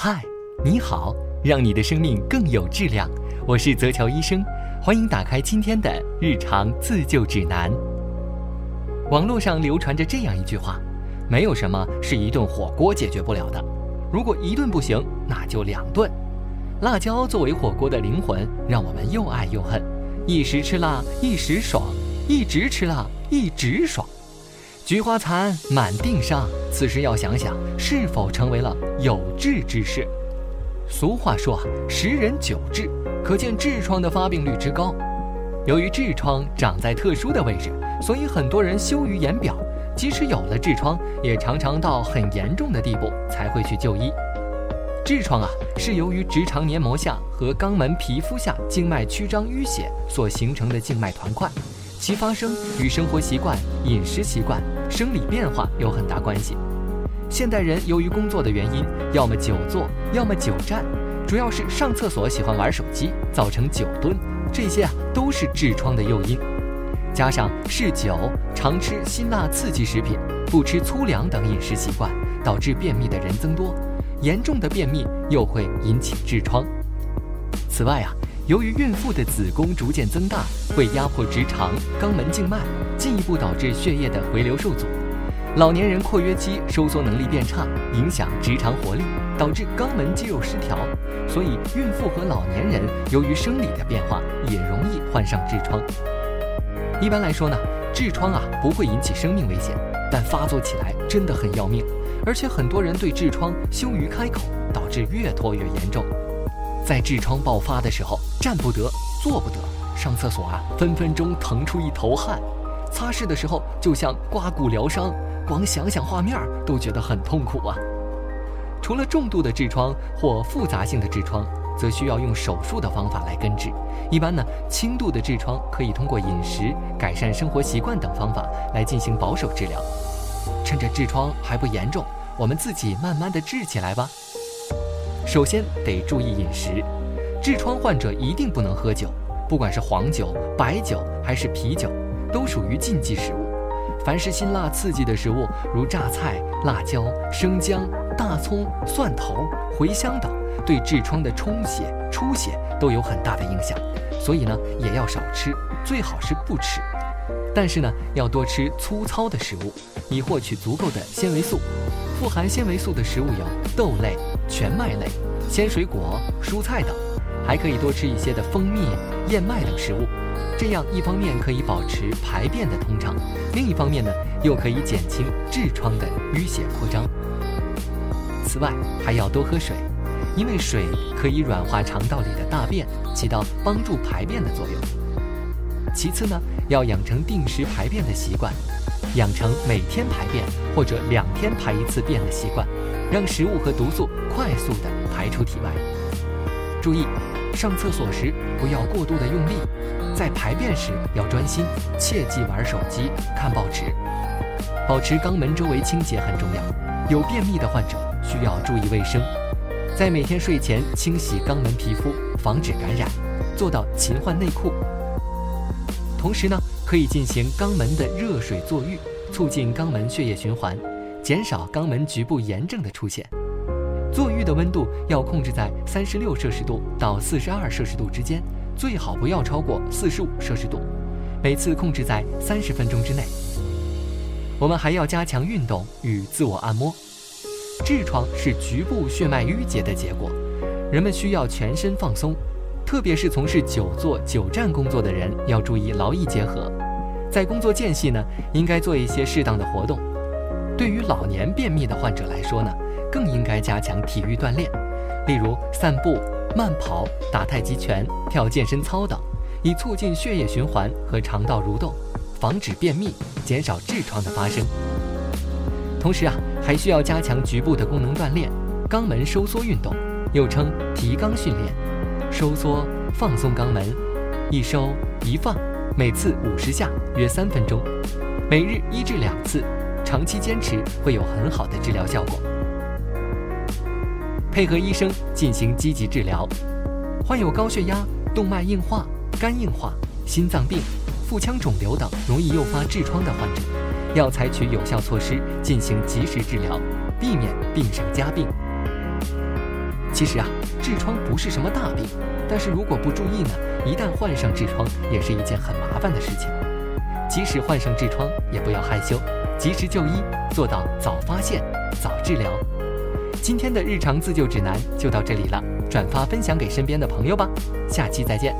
嗨，你好，让你的生命更有质量。我是泽乔医生，欢迎打开今天的日常自救指南。网络上流传着这样一句话：没有什么是一顿火锅解决不了的。如果一顿不行，那就两顿。辣椒作为火锅的灵魂，让我们又爱又恨。一时吃辣一时爽，一直吃辣一直爽。菊花残，满腚伤。此时要想想，是否成为了有志之士。俗话说啊，十人九痔，可见痔疮的发病率之高。由于痔疮长在特殊的位置，所以很多人羞于言表。即使有了痔疮，也常常到很严重的地步才会去就医。痔疮啊，是由于直肠黏膜下和肛门皮肤下静脉曲张淤血所形成的静脉团块。其发生与生活习惯、饮食习惯、生理变化有很大关系。现代人由于工作的原因，要么久坐，要么久站，主要是上厕所喜欢玩手机，造成久蹲，这些啊都是痔疮的诱因。加上嗜酒、常吃辛辣刺激食品、不吃粗粮等饮食习惯，导致便秘的人增多。严重的便秘又会引起痔疮。此外啊。由于孕妇的子宫逐渐增大，会压迫直肠、肛门静脉，进一步导致血液的回流受阻。老年人括约肌收缩能力变差，影响直肠活力，导致肛门肌肉失调。所以，孕妇和老年人由于生理的变化，也容易患上痔疮。一般来说呢，痔疮啊不会引起生命危险，但发作起来真的很要命，而且很多人对痔疮羞于开口，导致越拖越严重。在痔疮爆发的时候，站不得，坐不得，上厕所啊，分分钟疼出一头汗，擦拭的时候就像刮骨疗伤，光想想画面都觉得很痛苦啊。除了重度的痔疮或复杂性的痔疮，则需要用手术的方法来根治。一般呢，轻度的痔疮可以通过饮食、改善生活习惯等方法来进行保守治疗。趁着痔疮还不严重，我们自己慢慢的治起来吧。首先得注意饮食，痔疮患者一定不能喝酒，不管是黄酒、白酒还是啤酒，都属于禁忌食物。凡是辛辣刺激的食物，如榨菜、辣椒、生姜、大葱、蒜头、茴香等，对痔疮的充血、出血都有很大的影响，所以呢也要少吃，最好是不吃。但是呢，要多吃粗糙的食物，以获取足够的纤维素。富含纤维素的食物有豆类、全麦类、鲜水果、蔬菜等，还可以多吃一些的蜂蜜、燕麦等食物。这样一方面可以保持排便的通畅，另一方面呢又可以减轻痔疮的淤血扩张。此外还要多喝水，因为水可以软化肠道里的大便，起到帮助排便的作用。其次呢，要养成定时排便的习惯。养成每天排便或者两天排一次便的习惯，让食物和毒素快速的排出体外。注意，上厕所时不要过度的用力，在排便时要专心，切忌玩手机、看报纸。保持肛门周围清洁很重要，有便秘的患者需要注意卫生，在每天睡前清洗肛门皮肤，防止感染，做到勤换内裤。同时呢。可以进行肛门的热水坐浴，促进肛门血液循环，减少肛门局部炎症的出现。坐浴的温度要控制在三十六摄氏度到四十二摄氏度之间，最好不要超过四十五摄氏度。每次控制在三十分钟之内。我们还要加强运动与自我按摩。痔疮是局部血脉淤结的结果，人们需要全身放松。特别是从事久坐久站工作的人，要注意劳逸结合。在工作间隙呢，应该做一些适当的活动。对于老年便秘的患者来说呢，更应该加强体育锻炼，例如散步、慢跑、打太极拳、跳健身操等，以促进血液循环和肠道蠕动，防止便秘，减少痔疮的发生。同时啊，还需要加强局部的功能锻炼，肛门收缩运动，又称提肛训练。收缩放松肛门，一收一放，每次五十下，约三分钟，每日一至两次，长期坚持会有很好的治疗效果。配合医生进行积极治疗，患有高血压、动脉硬化、肝硬化、心脏病、腹腔肿瘤等容易诱发痔疮的患者，要采取有效措施进行及时治疗，避免病上加病。其实啊，痔疮不是什么大病，但是如果不注意呢，一旦患上痔疮，也是一件很麻烦的事情。即使患上痔疮，也不要害羞，及时就医，做到早发现、早治疗。今天的日常自救指南就到这里了，转发分享给身边的朋友吧，下期再见。